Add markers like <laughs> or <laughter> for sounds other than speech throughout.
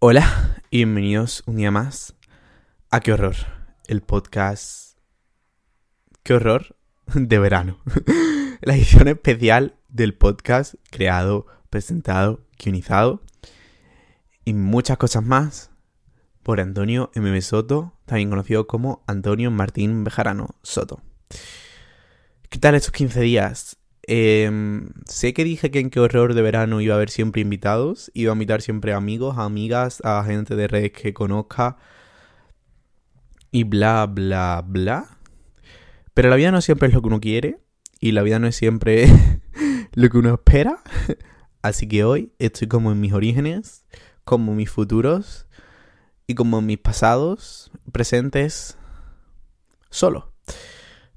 Hola y bienvenidos un día más a Qué Horror, el podcast Qué Horror de verano. <laughs> La edición especial del podcast creado, presentado, guionizado y muchas cosas más por Antonio M. Soto, también conocido como Antonio Martín Bejarano Soto. ¿Qué tal estos 15 días? Em, sé que dije que en qué horror de verano iba a haber siempre invitados, iba a invitar siempre amigos, amigas, a gente de redes que conozca y bla, bla, bla. Pero la vida no siempre es lo que uno quiere y la vida no es siempre <laughs> lo que uno espera. Así que hoy estoy como en mis orígenes, como mis futuros y como en mis pasados, presentes, solo.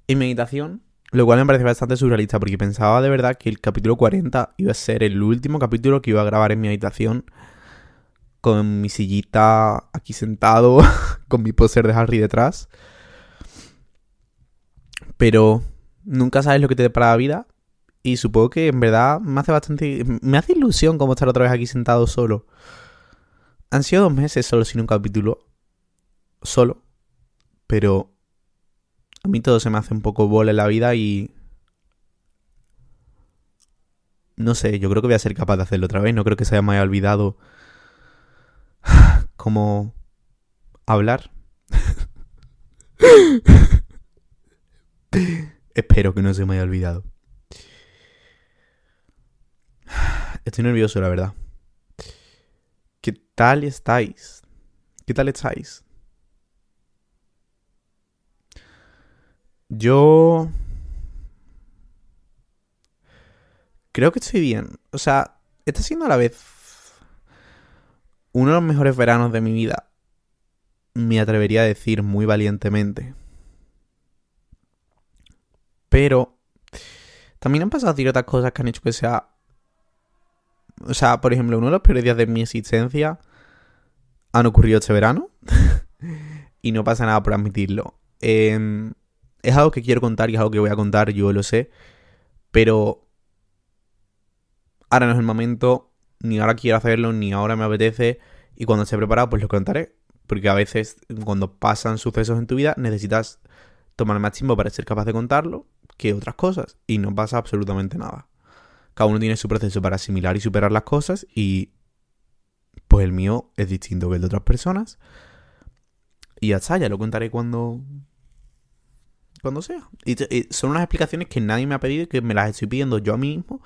En meditación lo cual me parece bastante surrealista porque pensaba de verdad que el capítulo 40 iba a ser el último capítulo que iba a grabar en mi habitación con mi sillita aquí sentado, <laughs> con mi póster de Harry detrás. Pero nunca sabes lo que te depara la vida y supongo que en verdad me hace bastante... Me hace ilusión como estar otra vez aquí sentado solo. Han sido dos meses solo sin un capítulo. Solo. Pero a mí todo se me hace un poco bola en la vida y... No sé, yo creo que voy a ser capaz de hacerlo otra vez. No creo que se me haya olvidado <sighs> cómo hablar. <laughs> Espero que no se me haya olvidado. <sighs> Estoy nervioso, la verdad. ¿Qué tal estáis? ¿Qué tal estáis? Yo... Creo que estoy bien. O sea, está siendo a la vez uno de los mejores veranos de mi vida. Me atrevería a decir muy valientemente. Pero también han pasado ciertas cosas que han hecho que sea... O sea, por ejemplo, uno de los peores días de mi existencia han ocurrido este verano. <laughs> y no pasa nada por admitirlo. Eh, es algo que quiero contar y es algo que voy a contar, yo lo sé. Pero ahora no es el momento, ni ahora quiero hacerlo, ni ahora me apetece. Y cuando esté preparado, pues lo contaré. Porque a veces, cuando pasan sucesos en tu vida, necesitas tomar más tiempo para ser capaz de contarlo que otras cosas. Y no pasa absolutamente nada. Cada uno tiene su proceso para asimilar y superar las cosas. Y pues el mío es distinto que el de otras personas. Y ya está, ya lo contaré cuando, cuando sea. Y, son unas explicaciones que nadie me ha pedido y que me las estoy pidiendo yo a mí mismo.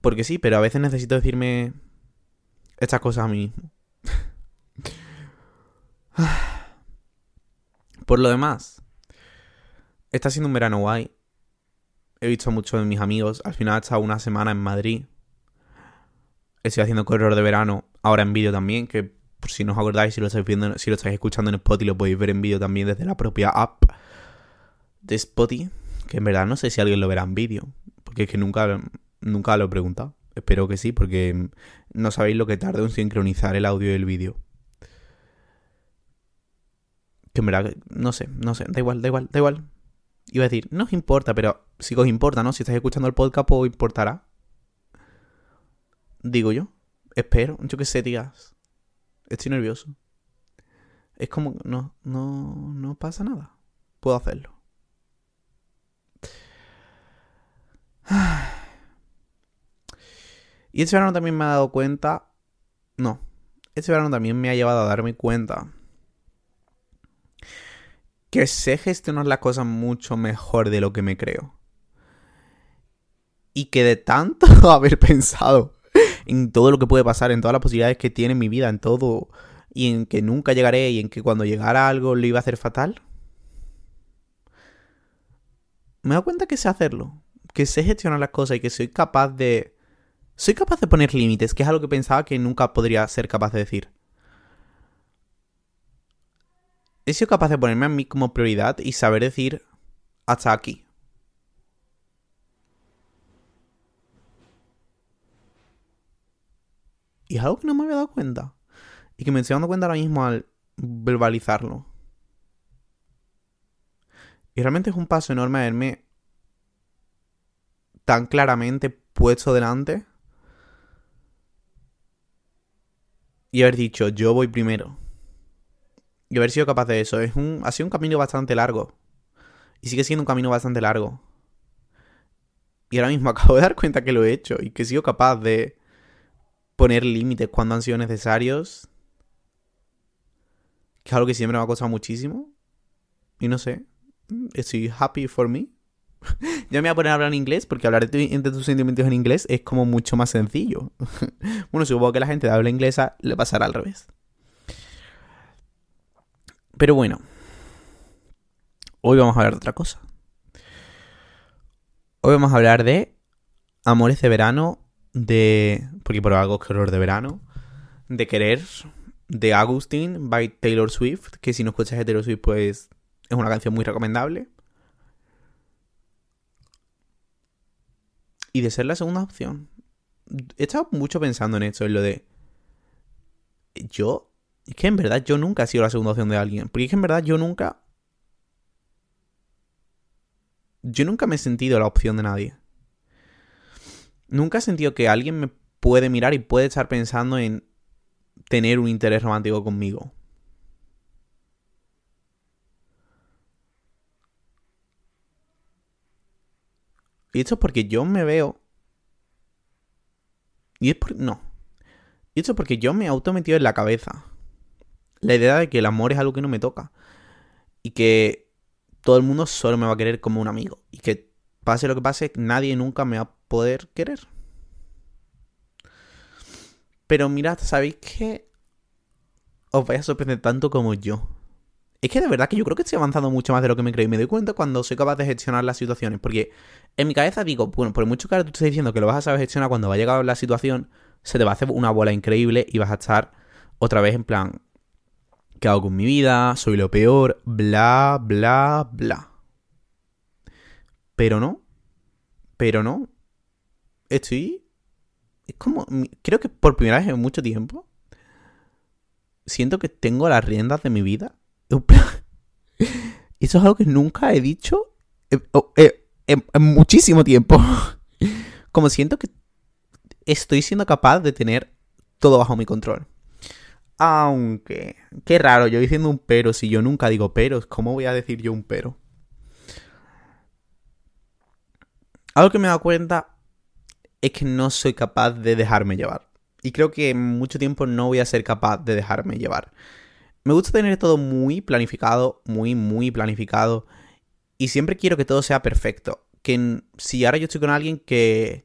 Porque sí, pero a veces necesito decirme estas cosas a mí mismo. <sighs> Por lo demás, está siendo un verano guay. He visto a muchos de mis amigos. Al final he estado una semana en Madrid. Estoy haciendo corredor de verano ahora en vídeo también, que por si no os acordáis, si lo estáis viendo, si lo estáis escuchando en Spotify, lo podéis ver en vídeo también desde la propia app de Spotify. Que en verdad no sé si alguien lo verá en vídeo. Porque es que nunca, nunca lo he preguntado. Espero que sí, porque no sabéis lo que tarda en sincronizar el audio y el vídeo. Que en verdad, no sé, no sé, da igual, da igual, da igual. Iba a decir, no os importa, pero si os importa, ¿no? Si estáis escuchando el podcast, pues importará. Digo yo. Espero, yo que sé, tías. Estoy nervioso. Es como, no, no, no pasa nada. Puedo hacerlo. <sighs> Y este verano también me ha dado cuenta. No. Este verano también me ha llevado a darme cuenta. Que sé gestionar las cosas mucho mejor de lo que me creo. Y que de tanto <laughs> haber pensado en todo lo que puede pasar, en todas las posibilidades que tiene mi vida, en todo, y en que nunca llegaré, y en que cuando llegara algo lo iba a hacer fatal. Me doy cuenta que sé hacerlo, que sé gestionar las cosas y que soy capaz de... Soy capaz de poner límites, que es algo que pensaba que nunca podría ser capaz de decir. He sido capaz de ponerme a mí como prioridad y saber decir hasta aquí. Y es algo que no me había dado cuenta. Y que me estoy dando cuenta ahora mismo al verbalizarlo. Y realmente es un paso enorme verme tan claramente puesto delante. y haber dicho, yo voy primero. Y haber sido capaz de eso. Es un, ha sido un camino bastante largo. Y sigue siendo un camino bastante largo. Y ahora mismo <laughs> acabo de dar cuenta que lo he hecho y que he sido capaz de poner límites cuando han sido necesarios. Que es algo que siempre me ha costado muchísimo. Y no sé. Estoy happy for me. <laughs> ya me voy a poner a hablar en inglés porque hablar de, tus sentimientos en inglés es como mucho más sencillo. <laughs> bueno, supongo que la gente de habla inglesa le pasará al revés. Pero bueno. Hoy vamos a hablar de otra cosa. Hoy vamos a hablar de amores de verano, de... Porque por algo que horror de verano. De querer, de Augustine by Taylor Swift. Que si no escuchas de Taylor Swift, pues es una canción muy recomendable. Y de ser la segunda opción. He estado mucho pensando en esto, en lo de... Yo... Es que en verdad yo nunca he sido la segunda opción de alguien. Porque es que en verdad yo nunca yo nunca me he sentido la opción de nadie. Nunca he sentido que alguien me puede mirar y puede estar pensando en tener un interés romántico conmigo. Y esto es porque yo me veo. Y es por... No. Y esto es porque yo me he autometido en la cabeza. La idea de que el amor es algo que no me toca. Y que todo el mundo solo me va a querer como un amigo. Y que pase lo que pase, nadie nunca me va poder querer. Pero mirad, ¿sabéis que os vais a sorprender tanto como yo? Es que de verdad que yo creo que estoy avanzando mucho más de lo que me creo. Y me doy cuenta cuando soy capaz de gestionar las situaciones. Porque en mi cabeza digo, bueno, por mucho que ahora tú estés diciendo que lo vas a saber gestionar cuando va a llegar la situación, se te va a hacer una bola increíble y vas a estar otra vez en plan, ¿Qué hago con mi vida? Soy lo peor, bla, bla, bla. Pero no. Pero no. Estoy... Es como... Creo que por primera vez en mucho tiempo... Siento que tengo las riendas de mi vida. <laughs> Eso es algo que nunca he dicho en, muchísimo tiempo. <laughs> Como siento que estoy siendo capaz de tener todo bajo mi control. Aunque, qué raro, yo diciendo un pero, si yo nunca digo peros, ¿cómo voy a decir yo un pero? Algo que me he dado cuenta es que no soy capaz de dejarme llevar. Y creo que mucho tiempo no voy a ser capaz de dejarme llevar. Me gusta tener todo muy planificado, muy, muy planificado. Y siempre quiero que todo sea perfecto. Que si ahora yo estoy con alguien, que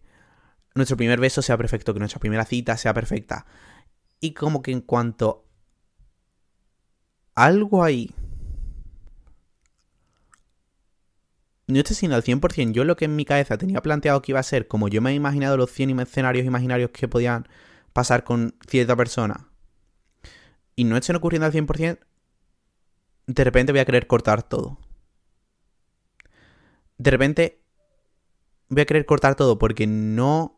nuestro primer beso sea perfecto, que nuestra primera cita sea perfecta. Y como que en cuanto algo ahí no esté siendo al 100%, yo lo que en mi cabeza tenía planteado que iba a ser, como yo me he imaginado los 100 escenarios imaginarios que podían pasar con cierta persona, y no estén ocurriendo al 100%, de repente voy a querer cortar todo. De repente voy a querer cortar todo porque no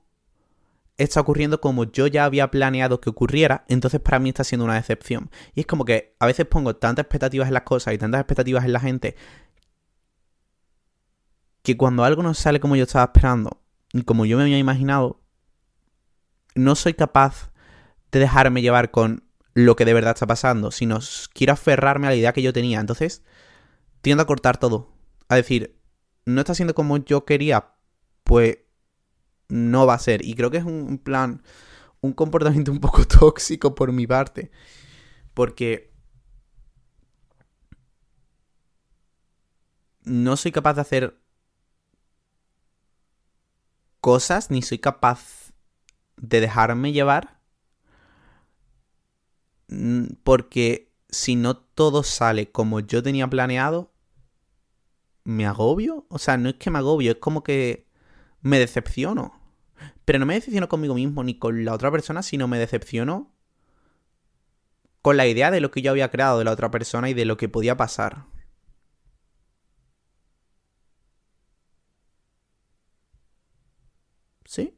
está ocurriendo como yo ya había planeado que ocurriera, entonces para mí está siendo una decepción. Y es como que a veces pongo tantas expectativas en las cosas y tantas expectativas en la gente que cuando algo no sale como yo estaba esperando y como yo me había imaginado, no soy capaz de dejarme llevar con lo que de verdad está pasando, sino quiero aferrarme a la idea que yo tenía. Entonces, tiendo a cortar todo. A decir, no está siendo como yo quería, pues no va a ser. Y creo que es un plan, un comportamiento un poco <laughs> tóxico por mi parte. Porque no soy capaz de hacer cosas, ni soy capaz de dejarme llevar. Mm, porque si no todo sale como yo tenía planeado, me agobio. O sea, no es que me agobio, es como que me decepciono. Pero no me decepciono conmigo mismo ni con la otra persona, sino me decepciono con la idea de lo que yo había creado de la otra persona y de lo que podía pasar. ¿Sí?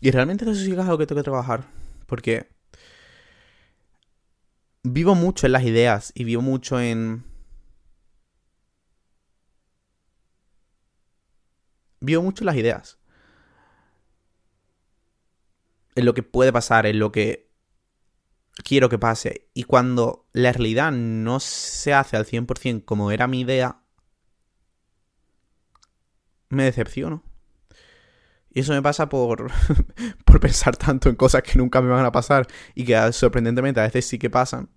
Y realmente eso sí es algo que tengo que trabajar. Porque vivo mucho en las ideas y vivo mucho en Vio mucho las ideas. en lo que puede pasar, en lo que quiero que pase. Y cuando la realidad no se hace al 100% como era mi idea, me decepciono. Y eso me pasa por, <laughs> por pensar tanto en cosas que nunca me van a pasar y que sorprendentemente a veces sí que pasan.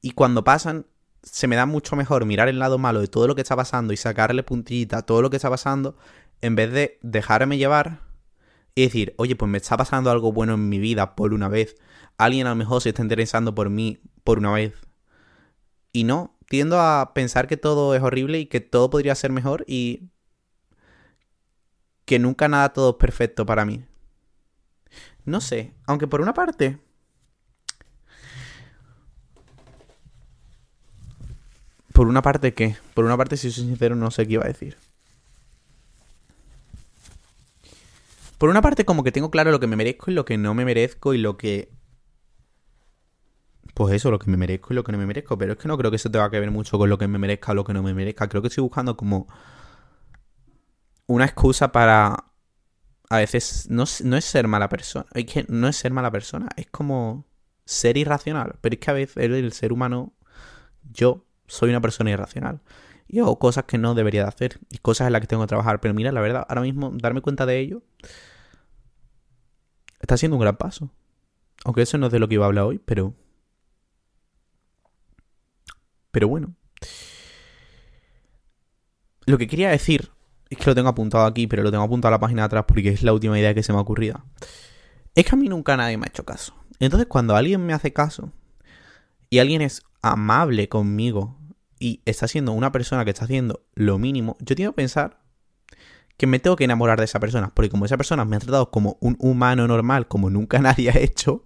Y cuando pasan, se me da mucho mejor mirar el lado malo de todo lo que está pasando y sacarle puntillita a todo lo que está pasando en vez de dejarme llevar y decir, oye, pues me está pasando algo bueno en mi vida por una vez. Alguien a lo mejor se está interesando por mí por una vez. Y no, tiendo a pensar que todo es horrible y que todo podría ser mejor y que nunca nada todo es perfecto para mí. No sé, aunque por una parte... Por una parte, ¿qué? Por una parte, si soy sincero, no sé qué iba a decir. Por una parte, como que tengo claro lo que me merezco y lo que no me merezco y lo que pues eso, lo que me merezco y lo que no me merezco. Pero es que no creo que eso tenga que ver mucho con lo que me merezca o lo que no me merezca. Creo que estoy buscando como una excusa para... A veces no, es ser mala persona. Es que no es ser mala persona. Es como ser irracional. Pero es que a veces el ser humano, yo soy una persona irracional. Y hago cosas que no debería de hacer. Y cosas en las que tengo que trabajar. Pero mira, la verdad, ahora mismo darme cuenta de ello está siendo un gran paso. Aunque eso no es de lo que iba a hablar hoy, pero pero bueno. Lo que quería decir es que lo tengo apuntado aquí, pero lo tengo apuntado a la página de atrás porque es la última idea que se me ha ocurrido. Es que a mí nunca nadie me ha hecho caso. Entonces, cuando alguien me hace caso y alguien es amable conmigo y está siendo una persona que está haciendo lo mínimo, yo tengo que pensar que me tengo que enamorar de esa persona. Porque como esa persona me ha tratado como un humano normal, como nunca <laughs> nadie ha hecho,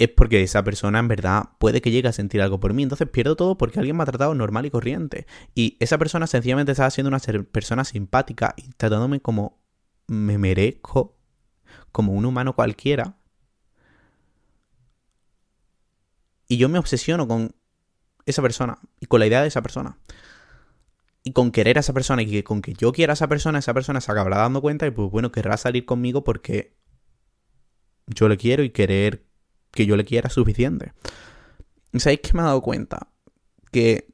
es porque esa persona en verdad puede que llegue a sentir algo por mí. Entonces pierdo todo porque alguien me ha tratado normal y corriente. Y esa persona sencillamente estaba siendo una persona simpática y tratándome como me merezco, como un humano cualquiera. Y yo me obsesiono con esa persona y con la idea de esa persona. Y con querer a esa persona y que con que yo quiera a esa persona, esa persona se acabará dando cuenta y pues bueno, querrá salir conmigo porque yo le quiero y querer que yo le quiera suficiente. ¿Sabéis que me he dado cuenta? Que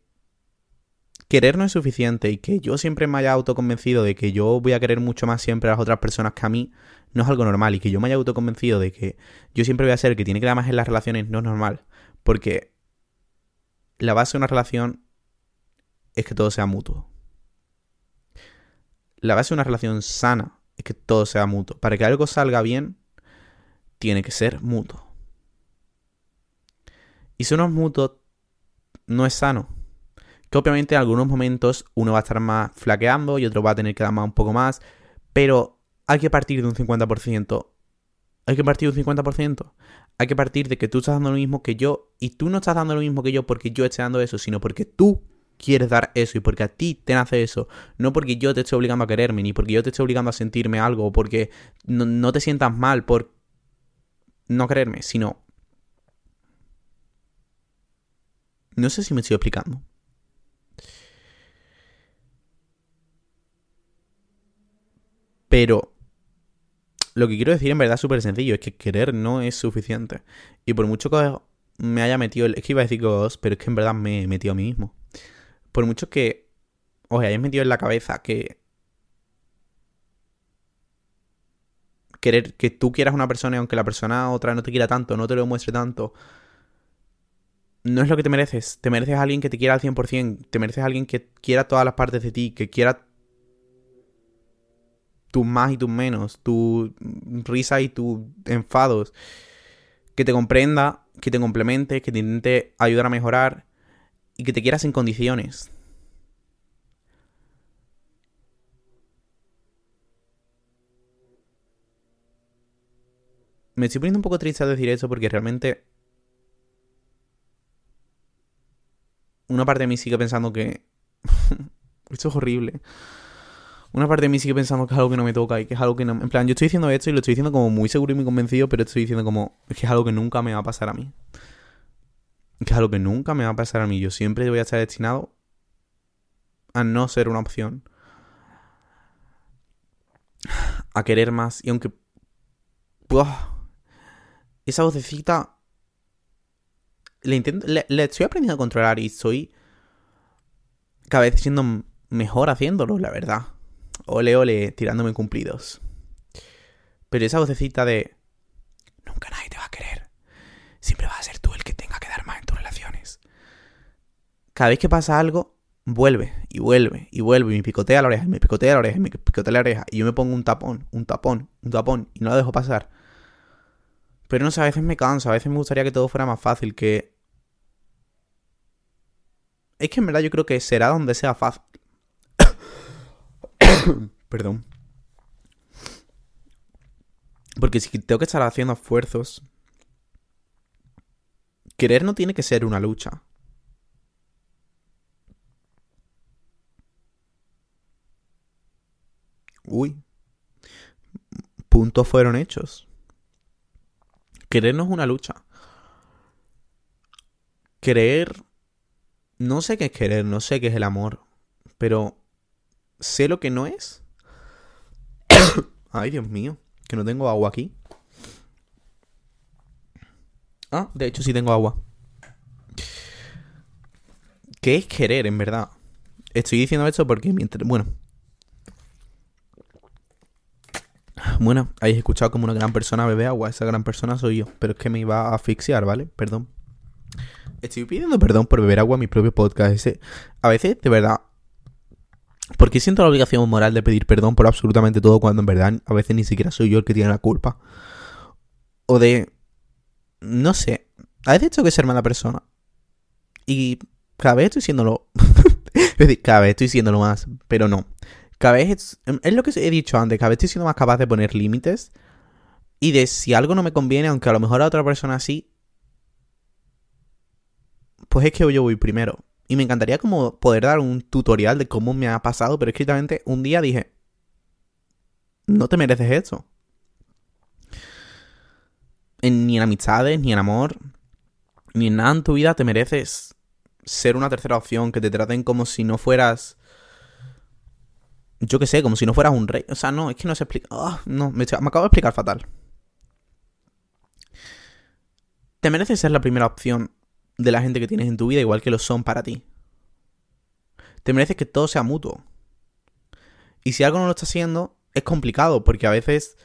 querer no es suficiente y que yo siempre me haya autoconvencido de que yo voy a querer mucho más siempre a las otras personas que a mí no es algo normal y que yo me haya autoconvencido de que yo siempre voy a ser que tiene que dar más en las relaciones no es normal porque la base de una relación es que todo sea mutuo. La base de una relación sana es que todo sea mutuo. Para que algo salga bien, tiene que ser mutuo. Y si uno es no es sano. Que obviamente en algunos momentos uno va a estar más flaqueando y otro va a tener que dar más un poco más. Pero hay que partir de un 50%. Hay que partir de un 50%. Hay que partir de que tú estás dando lo mismo que yo y tú no estás dando lo mismo que yo porque yo esté dando eso, sino porque tú quieres dar eso y porque a ti te nace eso. No porque yo te esté obligando a quererme, ni porque yo te esté obligando a sentirme algo, o porque no, no te sientas mal por no quererme, sino No sé si me estoy explicando. Pero lo que quiero decir en verdad es súper sencillo, es que querer no es suficiente. Y por mucho que me haya metido, es que iba a decir cosas, pero es que en verdad me he metido a mí mismo. Por mucho que os hayáis metido en la cabeza que querer que tú quieras una persona y aunque la persona otra no te quiera tanto, no te lo muestre tanto, no es lo que te mereces. Te mereces a alguien que te quiera al 100%. Te mereces a alguien que quiera todas las partes de ti, que quiera tus más y tus menos, tu risa y tus enfados. Que te comprenda, que te complemente, que te intente ayudar a mejorar y que te quieras en condiciones. Me estoy poniendo un poco triste al decir eso porque realmente una parte de mí sigue pensando que... <laughs> esto es horrible. Una parte de mí sigue pensando que es algo que no me toca y que es algo que no... En plan, yo estoy diciendo esto y lo estoy diciendo como muy seguro y muy convencido, pero estoy diciendo como... Es que es algo que nunca me va a pasar a mí. Que es algo que nunca me va a pasar a mí. Yo siempre voy a estar destinado a no ser una opción. A querer más. Y aunque esa vocecita le, intento, le, estoy aprendiendo a controlar y estoy cada vez siendo mejor haciéndolo, la verdad. Ole, ole, tirándome cumplidos. Pero esa vocecita de... Nunca nadie te va a querer. Siempre vas a ser tú el que tenga que dar más en tus relaciones. Cada vez que pasa algo, vuelve y vuelve y vuelve y me picotea la oreja, y me picotea la oreja, y me picotea la oreja. Y yo me pongo un tapón, un tapón, un tapón y no la dejo pasar. Pero no sé, a veces me canso, a veces me gustaría que todo fuera más fácil, que... Es que en verdad yo creo que será donde sea fácil. <coughs> Perdón. Porque si tengo que estar haciendo esfuerzos... Querer no tiene que ser una lucha. Uy. Puntos fueron hechos. Querer no es una lucha. Querer... No sé qué es querer, no sé qué es el amor. Pero... ¿Sé lo que no es? <coughs> Ay, Dios mío. Que no tengo agua aquí. Ah, de hecho sí tengo agua. ¿Qué es querer, en verdad? Estoy diciendo esto porque mientras... Bueno, Bueno, habéis escuchado como una gran persona bebe agua. Esa gran persona soy yo. Pero es que me iba a asfixiar, ¿vale? Perdón. Estoy pidiendo perdón por beber agua a mi propio podcast. Ese, a veces, de verdad. Porque siento la obligación moral de pedir perdón por absolutamente todo cuando en verdad a veces ni siquiera soy yo el que tiene la culpa. O de... No sé. A veces tengo que ser mala persona. Y cada vez estoy siéndolo... <laughs> es cada vez estoy siéndolo más. Pero no cada vez es, lo que he dicho antes, cada vez estoy siendo más capaz de poner límites y de si algo no me conviene, aunque a lo mejor a otra persona sí, pues es que yo voy primero. Y me encantaría como poder dar un tutorial de cómo me ha pasado, pero escritamente un día dije, no te mereces esto. ni en amistades, ni en amor, ni en nada en tu vida te mereces ser una tercera opción, que te traten como si no fueras yo qué sé, como si no fueras un rey. O sea, no, es que no se explica. Ah, no, me, acabo de explicar fatal. Te mereces ser la primera opción de la gente que tienes en tu vida, igual que lo son para ti. Te mereces que todo sea mutuo. Y si algo no lo está haciendo, es complicado, porque a veces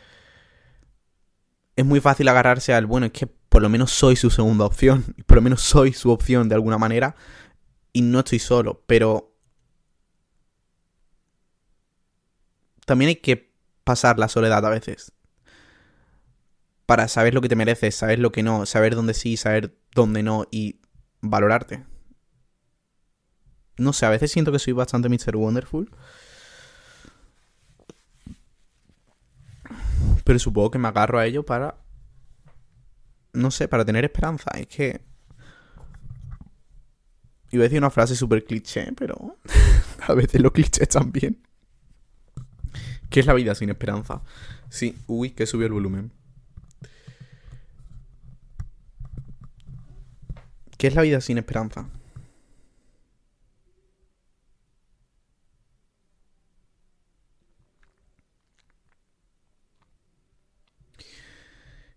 es muy fácil agarrarse al, bueno, es que por lo menos soy su segunda opción, <laughs> por lo menos soy su opción de alguna manera, y no estoy solo, pero también hay que pasar la soledad a veces. Para saber lo que te mereces, saber lo que no, saber dónde sí, saber dónde no y valorarte. No sé, a veces siento que soy bastante Mr. Wonderful. Pero supongo que me agarro a ello para... No sé, para tener esperanza. Es que... Iba a decir una frase súper cliché, pero... <laughs> a veces los clichés también. ¿Qué es la vida sin esperanza? Sí, uy, que subió el volumen. ¿Qué es la vida sin esperanza?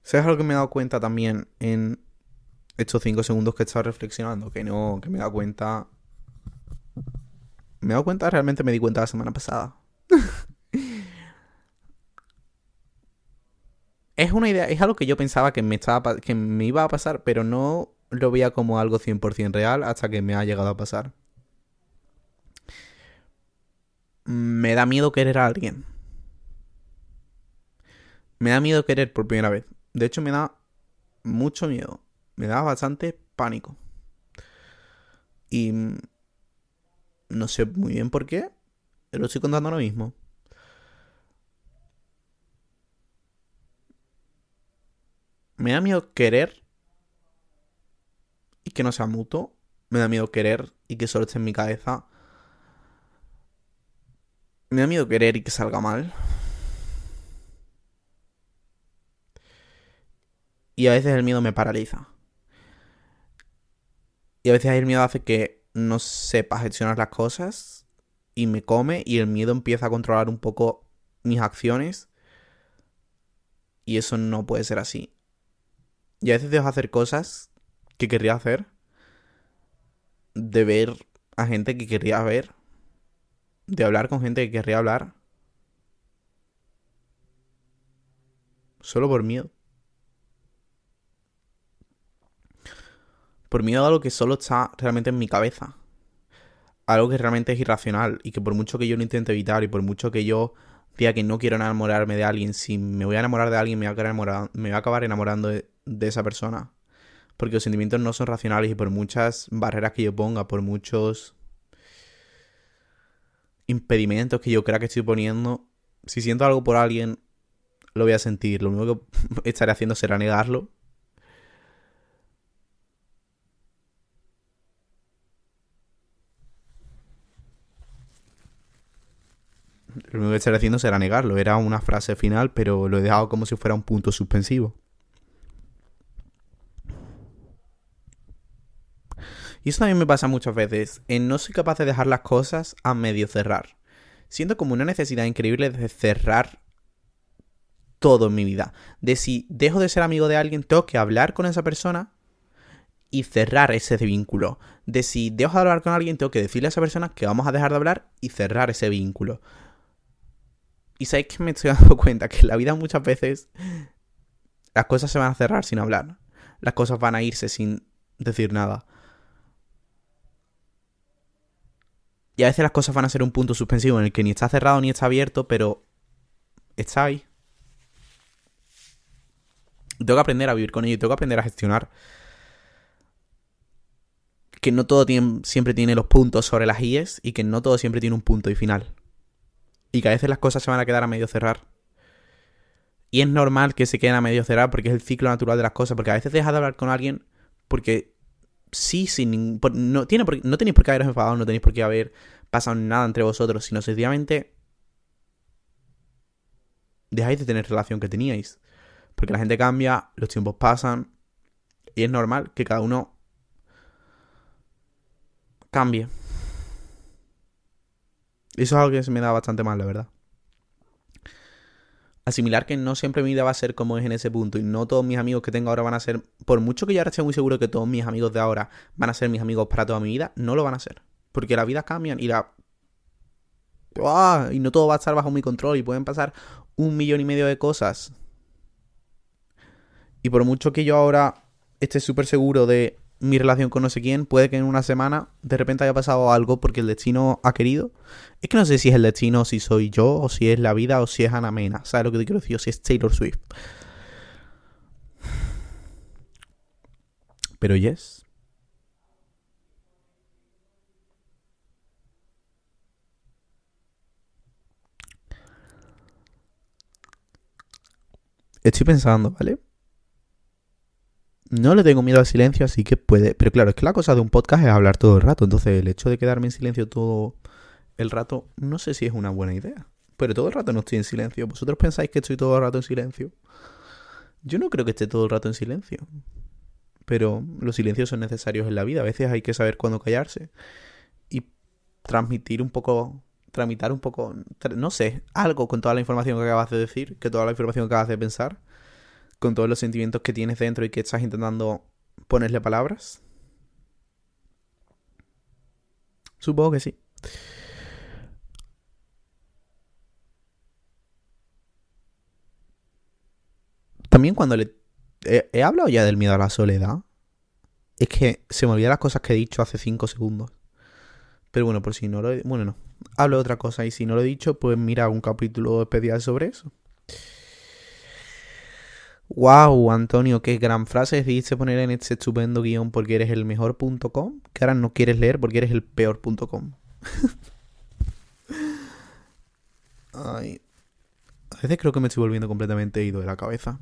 ¿Sabes algo que me he dado cuenta también en estos cinco segundos que he estado reflexionando? Que no, que me he dado cuenta. Me he dado cuenta, realmente me di cuenta la semana pasada. <laughs> es una idea, es algo que yo pensaba que me, estaba, que me iba a pasar, pero no lo veía como algo 100% real hasta que me ha llegado a pasar. Me da miedo querer a alguien. Me da miedo querer por primera vez. De hecho, me da mucho miedo. Me da bastante pánico. Y no sé muy bien por qué. Lo estoy contando ahora mismo. Me da miedo querer y que no sea mutuo. Me da miedo querer y que solo esté en mi cabeza. Me da miedo querer y que salga mal. Y a veces el miedo me paraliza. Y a veces el miedo hace que no sepa gestionar las cosas y me come y el miedo empieza a controlar un poco mis acciones y eso no puede ser así. Y a veces dejo hacer cosas que querría hacer. De ver a gente que querría ver. De hablar con gente que querría hablar. Solo por miedo. Por miedo a algo que solo está realmente en mi cabeza. Algo que realmente es irracional. Y que por mucho que yo lo intente evitar y por mucho que yo diga que no quiero enamorarme de alguien, si me voy a enamorar de alguien me voy a, enamorar, me voy a acabar enamorando de esa persona. Porque los sentimientos no son racionales y por muchas barreras que yo ponga, por muchos impedimentos que yo crea que estoy poniendo, si siento algo por alguien, lo voy a sentir. Lo único que <laughs> estaré haciendo será negarlo. Lo único que estaré haciendo será negarlo. Era una frase final, pero lo he dejado como si fuera un punto suspensivo. Y eso también me pasa muchas veces. En no soy capaz de dejar las cosas a medio cerrar. Siento como una necesidad increíble de cerrar todo en mi vida. De si dejo de ser amigo de alguien, tengo que hablar con esa persona y cerrar ese vínculo. De si dejo de hablar con alguien, tengo que decirle a esa persona que vamos a dejar de hablar y cerrar ese vínculo. Y sabéis que me estoy <laughs> dando cuenta que en la vida muchas veces las cosas se van a cerrar sin hablar. Las cosas van a irse sin decir nada. Y a veces las cosas van a ser un punto suspensivo en el que ni está cerrado ni está abierto, pero está ahí. Tengo que aprender a vivir con ello, tengo que aprender a gestionar. Que no todo siempre tiene los puntos sobre las IES y que no todo siempre tiene un punto y final. Y que a veces las cosas se van a quedar a medio cerrar. Y es normal que se queden a medio cerrar porque es el ciclo natural de las cosas. Porque a veces dejas de hablar con alguien porque sí, sin no, tiene no tenéis por qué haberos enfadado, no tenéis por qué haber pasado nada entre vosotros, sino sencillamente dejáis de tener relación que teníais. Porque la gente cambia, los tiempos pasan y es normal que cada uno cambie. Eso es algo que se me da bastante mal, la verdad asimilar que no siempre mi vida va a ser como es en ese punto y no todos mis amigos que tengo ahora van a ser, por mucho que yo ahora esté muy seguro que todos mis amigos de ahora van a ser mis amigos para toda mi vida, no lo van a ser. Porque la vida cambia y la... ¡Ah! Y no todo va a estar bajo mi control y pueden pasar un millón y medio de cosas. Y por mucho que yo ahora esté súper seguro de mi relación con no sé quién, puede que en una semana de repente haya pasado algo porque el destino ha querido. Es que no sé si es el destino, si soy yo, o si es la vida, o si es Ana Mena. ¿Sabes lo que te quiero decir? O si es Taylor Swift. Pero yes. Estoy pensando, ¿vale? No le tengo miedo al silencio, así que puede. Pero claro, es que la cosa de un podcast es hablar todo el rato. Entonces, el hecho de quedarme en silencio todo el rato, no sé si es una buena idea. Pero todo el rato no estoy en silencio. ¿Vosotros pensáis que estoy todo el rato en silencio? Yo no creo que esté todo el rato en silencio. Pero los silencios son necesarios en la vida. A veces hay que saber cuándo callarse. Y transmitir un poco. Tramitar un poco. No sé, algo con toda la información que acabas de decir. Que toda la información que acabas de pensar con todos los sentimientos que tienes dentro y que estás intentando ponerle palabras? Supongo que sí. También cuando le... He, hablado ya del miedo a la soledad. Es que se me olvidan las cosas que he dicho hace 5 segundos. Pero bueno, por si no lo he... Bueno, no. Hablo de otra cosa y si no lo he dicho, pues mira un capítulo especial sobre eso. Wow, Antonio, qué gran frase decidiste poner en este estupendo guion porque eres el mejor.com, que ahora no quieres leer porque eres el peor.com. <laughs> Ay. A veces creo que me estoy volviendo completamente ido de la cabeza.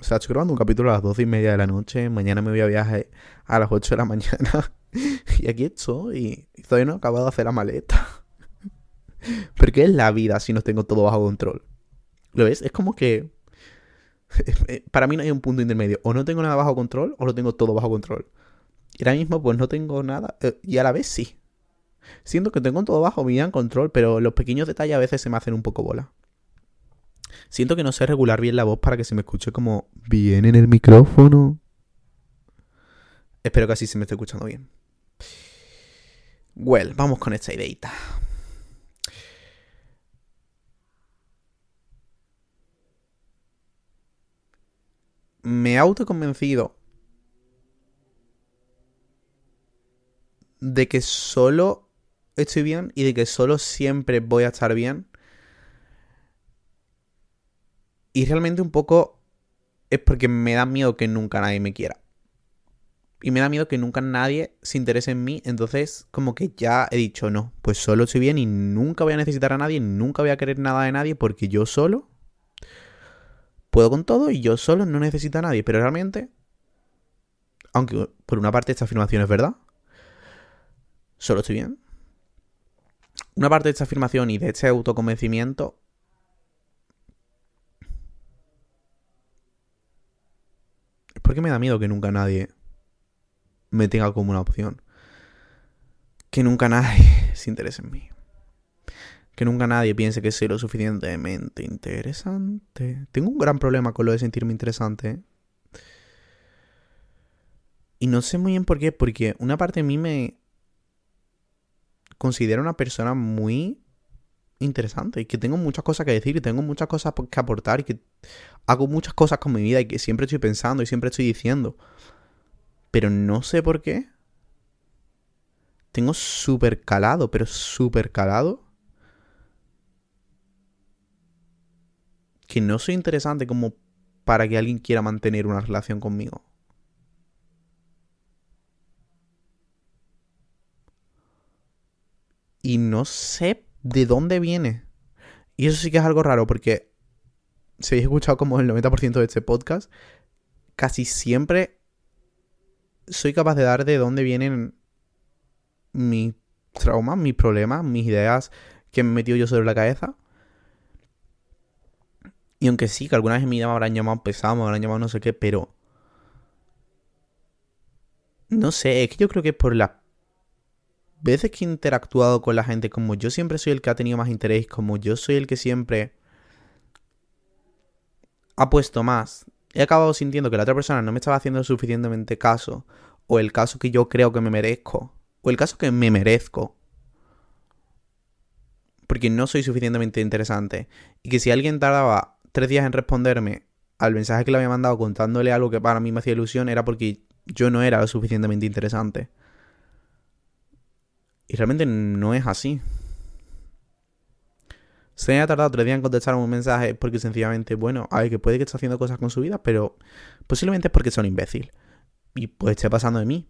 O sea, estoy grabando un capítulo a las doce y media de la noche. Mañana me voy a viajar a las 8 de la <laughs> mañana. y aquí estoy. Y todavía no he acabado de hacer la maleta. <laughs> Pero ¿qué es la vida si no tengo todo bajo control? ¿Lo ves? Es como que <laughs> para mí no hay un punto intermedio. O no tengo nada bajo control o lo tengo todo bajo control. Y ahora mismo pues no tengo nada. Eh, y a la vez sí. Siento que tengo todo bajo mi en control, pero los pequeños detalles a veces se me hacen un poco bola. Siento que no sé regular bien la voz para que se me escuche como bien en el micrófono. Espero que así se me esté escuchando bien. Well, vamos con esta ideita. Me he autoconvencido de que solo estoy bien y de que solo siempre voy a estar bien. Y realmente un poco es porque me da miedo que nunca nadie me quiera. Y me da miedo que nunca nadie se interese en mí. Entonces, como que ya he dicho, no, pues solo estoy bien y nunca voy a necesitar a nadie, nunca voy a querer nada de nadie porque yo solo puedo con todo y yo solo no necesito a nadie. Pero realmente, aunque por una parte esta afirmación es verdad, solo estoy bien. Una parte de esta afirmación y de este autoconvencimiento es porque me da miedo que nunca nadie me tenga como una opción. Que nunca nadie <laughs> se interese en mí. Que nunca nadie piense que soy lo suficientemente interesante. Tengo un gran problema con lo de sentirme interesante. Y no sé muy bien por qué, porque una parte de mí me considera una persona muy interesante y que tengo muchas cosas que decir y tengo muchas cosas que aportar y que hago muchas cosas con mi vida y que siempre estoy pensando y siempre estoy diciendo. Pero no sé por qué. Tengo súper calado, pero súper calado. Que no soy interesante como para que alguien quiera mantener una relación conmigo. Y no sé de dónde viene. Y eso sí que es algo raro porque si habéis escuchado como el 90% de este podcast, casi siempre soy capaz de dar de dónde vienen mis traumas, mis problemas, mis ideas que me he metido yo sobre la cabeza. Y aunque sí, que alguna vez en mi me habrán llamado pesado, me habrán llamado no sé qué, pero... No sé, es que yo creo que por las veces que he interactuado con la gente, como yo siempre soy el que ha tenido más interés, como yo soy el que siempre ha puesto más he acabado sintiendo que la otra persona no me estaba haciendo suficientemente caso, o el caso que yo creo que me merezco, o el caso que me merezco, porque no soy suficientemente interesante, y que si alguien tardaba tres días en responderme al mensaje que le había mandado contándole algo que para mí me hacía ilusión, era porque yo no era lo suficientemente interesante. Y realmente no es así. Se haya tardado tres días en contestar un mensaje porque sencillamente, bueno, hay que puede que esté haciendo cosas con su vida, pero posiblemente es porque sea un imbécil. Y pues esté pasando de mí.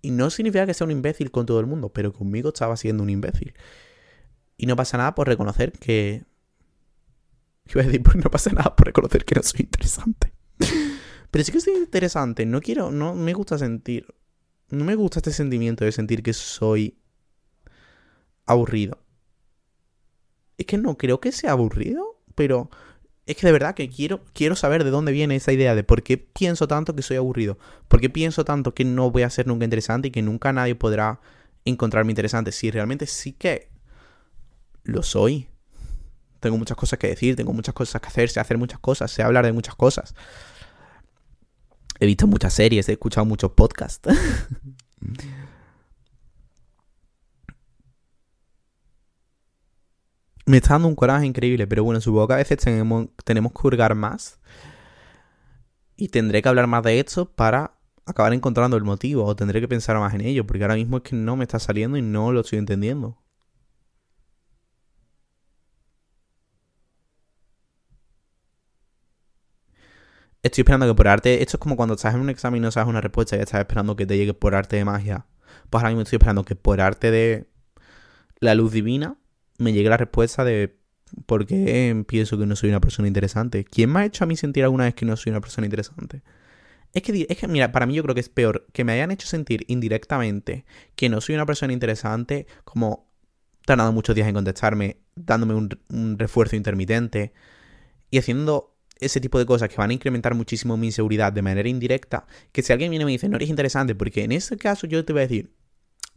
Y no significa que sea un imbécil con todo el mundo, pero conmigo estaba siendo un imbécil. Y no pasa nada por reconocer que... <laughs> Iba a decir, pues no pasa nada por reconocer que no soy interesante. <laughs> Pero sí que soy interesante. No quiero, no me gusta sentir... No me gusta este sentimiento de sentir que soy aburrido es que no creo que sea aburrido, pero es que de verdad que quiero, quiero saber de dónde viene esa idea de por qué pienso tanto que soy aburrido, por qué pienso tanto que no voy a ser nunca interesante y que nunca nadie podrá encontrarme interesante. Si realmente sí que lo soy. Tengo muchas cosas que decir, tengo muchas cosas que hacer, sé hacer muchas cosas, sé hablar de muchas cosas. He visto muchas series, he escuchado muchos podcasts. <laughs> me está dando un coraje increíble, pero bueno, supongo que a veces tenemos, tenemos que hurgar más. Y tendré que hablar más de esto para acabar encontrando el motivo. O tendré que pensar más en ello. Porque ahora mismo es que no me está saliendo y no lo estoy entendiendo. Estoy esperando que por arte. Esto es como cuando estás en un examen y no sabes una respuesta y estás esperando que te llegue por arte de magia. Pues ahora mismo estoy esperando que por arte de la luz divina me llegue la respuesta de por qué pienso que no soy una persona interesante. ¿Quién me ha hecho a mí sentir alguna vez que no soy una persona interesante? Es que, es que, mira, para mí yo creo que es peor que me hayan hecho sentir indirectamente que no soy una persona interesante, como tardando muchos días en contestarme, dándome un, un refuerzo intermitente y haciendo ese tipo de cosas que van a incrementar muchísimo mi inseguridad de manera indirecta, que si alguien viene y me dice, no eres interesante, porque en ese caso yo te voy a decir,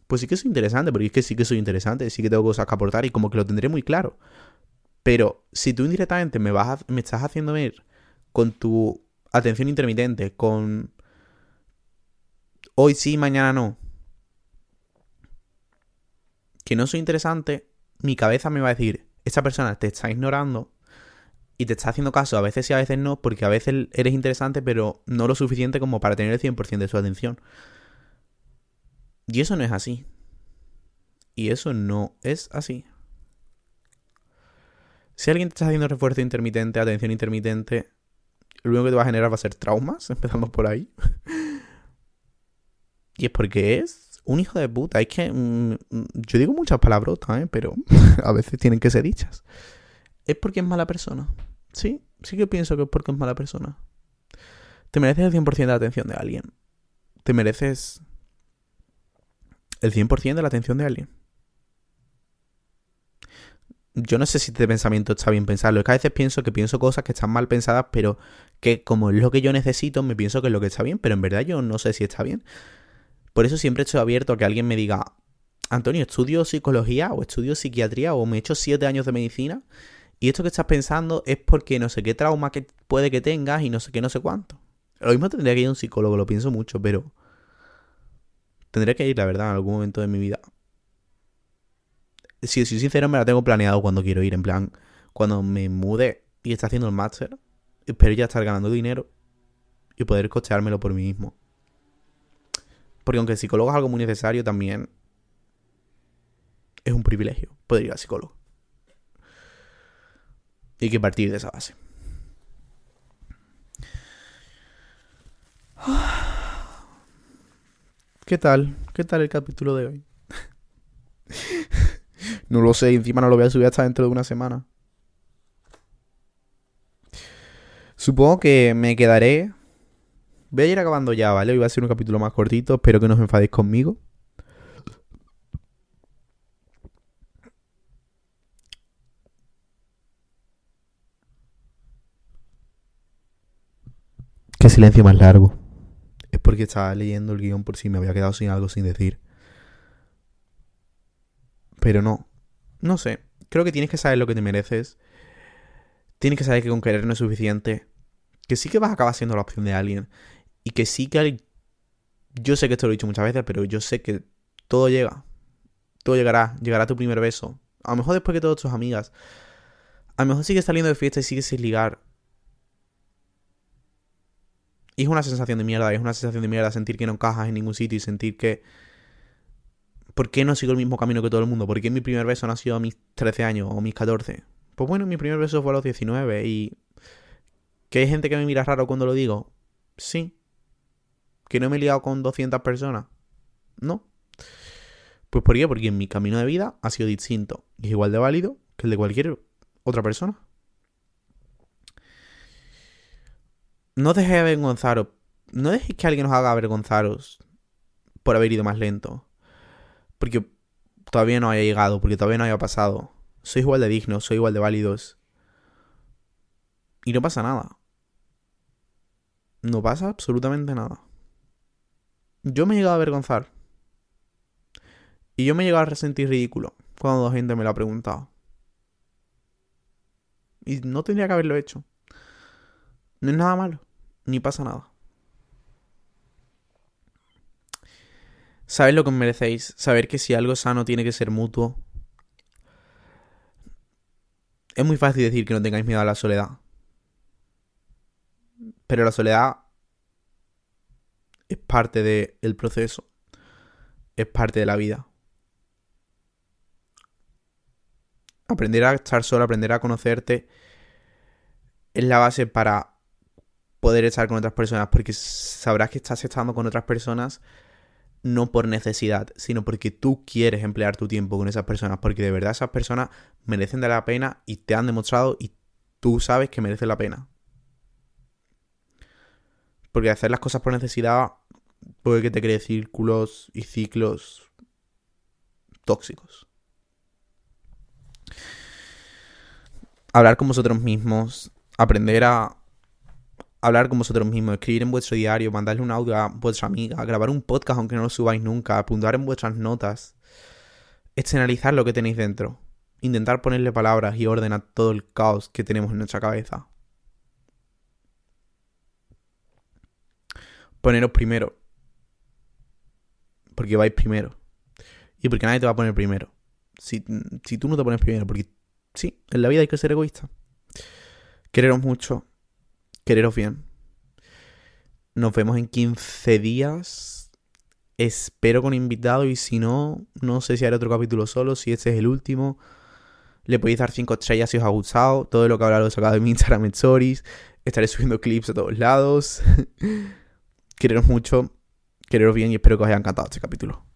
pues sí que soy interesante, porque es que sí que soy interesante, sí que tengo cosas que aportar y como que lo tendré muy claro. Pero si tú indirectamente me, vas me estás haciendo ver con tu atención intermitente, con hoy sí, mañana no, que no soy interesante, mi cabeza me va a decir, esta persona te está ignorando y te está haciendo caso, a veces sí, a veces no, porque a veces eres interesante, pero no lo suficiente como para tener el 100% de su atención. Y eso no es así. Y eso no es así. Si alguien te está haciendo refuerzo intermitente, atención intermitente, lo único que te va a generar va a ser traumas, <laughs> empezamos por ahí. <laughs> y es porque es un hijo de puta. Es que mm, mm, yo digo muchas palabrotas, ¿eh? pero <laughs> a veces tienen que ser dichas. Es porque es mala persona. Sí, sí que pienso que es porque es mala persona. Te mereces el 100% de la atención de alguien. Te mereces el 100% de la atención de alguien yo no sé si este pensamiento está bien pensarlo. Es que a veces pienso que pienso cosas que están mal pensadas, pero que como es lo que yo necesito, me pienso que es lo que está bien, pero en verdad yo no sé si está bien. Por eso siempre estoy abierto a que alguien me diga, Antonio, estudio psicología o estudio psiquiatría o me he hecho siete años de medicina y esto que estás pensando es porque no sé qué trauma que puede que tengas y no sé qué, no sé cuánto. Lo mismo tendría que ir a un psicólogo, lo pienso mucho, pero tendría que ir, la verdad, en algún momento de mi vida si soy sincero, me la tengo planeado cuando quiero ir. En plan, cuando me mude y esté haciendo el máster, espero ya estar ganando dinero y poder costeármelo por mí mismo. Porque aunque el psicólogo es algo muy necesario, también es un privilegio poder ir al psicólogo. Y hay que partir de esa base. ¿Qué tal? ¿Qué tal el capítulo de hoy? <laughs> No lo sé, encima no lo voy a subir hasta dentro de una semana. Supongo que me quedaré. Voy a ir acabando ya, ¿vale? Hoy va a ser un capítulo más cortito. Espero que no os enfadéis conmigo. Qué silencio más largo. Es porque estaba leyendo el guion por si me había quedado sin algo sin decir. Pero no. No sé. Creo que tienes que saber lo que te mereces. Tienes que saber que con querer no es suficiente. Que sí que vas a acabar siendo la opción de alguien. Y que sí que... Yo sé que esto lo he dicho muchas veces, pero yo sé que todo llega. Todo llegará. Llegará tu primer beso. A lo mejor después que todas tus amigas. A lo mejor sigues saliendo de fiesta y sigues sin ligar. Y es una sensación de mierda. Es una sensación de mierda sentir que no encajas en ningún sitio y sentir que ¿Por qué no sigo el mismo camino que todo el mundo? ¿Por qué mi primer beso no ha sido a mis 13 años o mis 14? Pues bueno, mi primer beso fue a los 19 y... ¿Que hay gente que me mira raro cuando lo digo? Sí. ¿Que no me he liado con 200 personas? No. Pues ¿por qué? Porque mi camino de vida ha sido distinto y es igual de válido que el de cualquier otra persona. No dejéis de avergonzaros. No dejéis que alguien os haga avergonzaros por haber ido más lento porque todavía no haya llegado, porque todavía no haya pasado. Soy igual de dignos, soy igual de válidos. Y no pasa nada. No pasa absolutamente nada. Yo me he llegado a avergonzar. Y yo me he llegado a resentir ridículo cuando la gente me lo ha preguntado. Y no tendría que haberlo hecho. No es nada malo, ni pasa nada. Sabed lo que os merecéis. Saber que si algo sano tiene que ser mutuo. Es muy fácil decir que no tengáis miedo a la soledad. Pero la soledad es parte del proceso. Es parte de la vida. Aprender a estar solo, aprender a conocerte, es la base para poder estar con otras personas. Porque sabrás que estás estando con otras personas no por necesidad, sino porque tú quieres emplear tu tiempo con esas personas, porque de verdad esas personas merecen de la pena y te han demostrado y tú sabes que merecen la pena. Porque hacer las cosas por necesidad puede que te cree círculos y ciclos tóxicos. Hablar con vosotros mismos, aprender a hablar con vosotros mismos, escribir en vuestro diario, mandarle un audio a vuestra amiga, grabar un podcast aunque no lo subáis nunca, apuntar en vuestras notas, externalizar lo que tenéis dentro. intentar ponerle palabras y orden a todo el caos que tenemos en nuestra cabeza. Poneros primero. Porque vais primero. Y porque nadie te va a poner primero. Si, si tú no te pones primero, porque sí, en la vida hay que ser egoísta. Quereros mucho. Quereros bien. Nos vemos en 15 días. Espero con invitado y si no, no sé si haré otro capítulo solo, si este es el último. Le podéis dar 5 estrellas si os ha gustado. Todo lo que hablado lo he sacado de mi <laughs> Instagram Stories. Estaré subiendo clips a todos lados. <laughs> Quereros mucho, quereros bien y espero que os haya encantado este capítulo.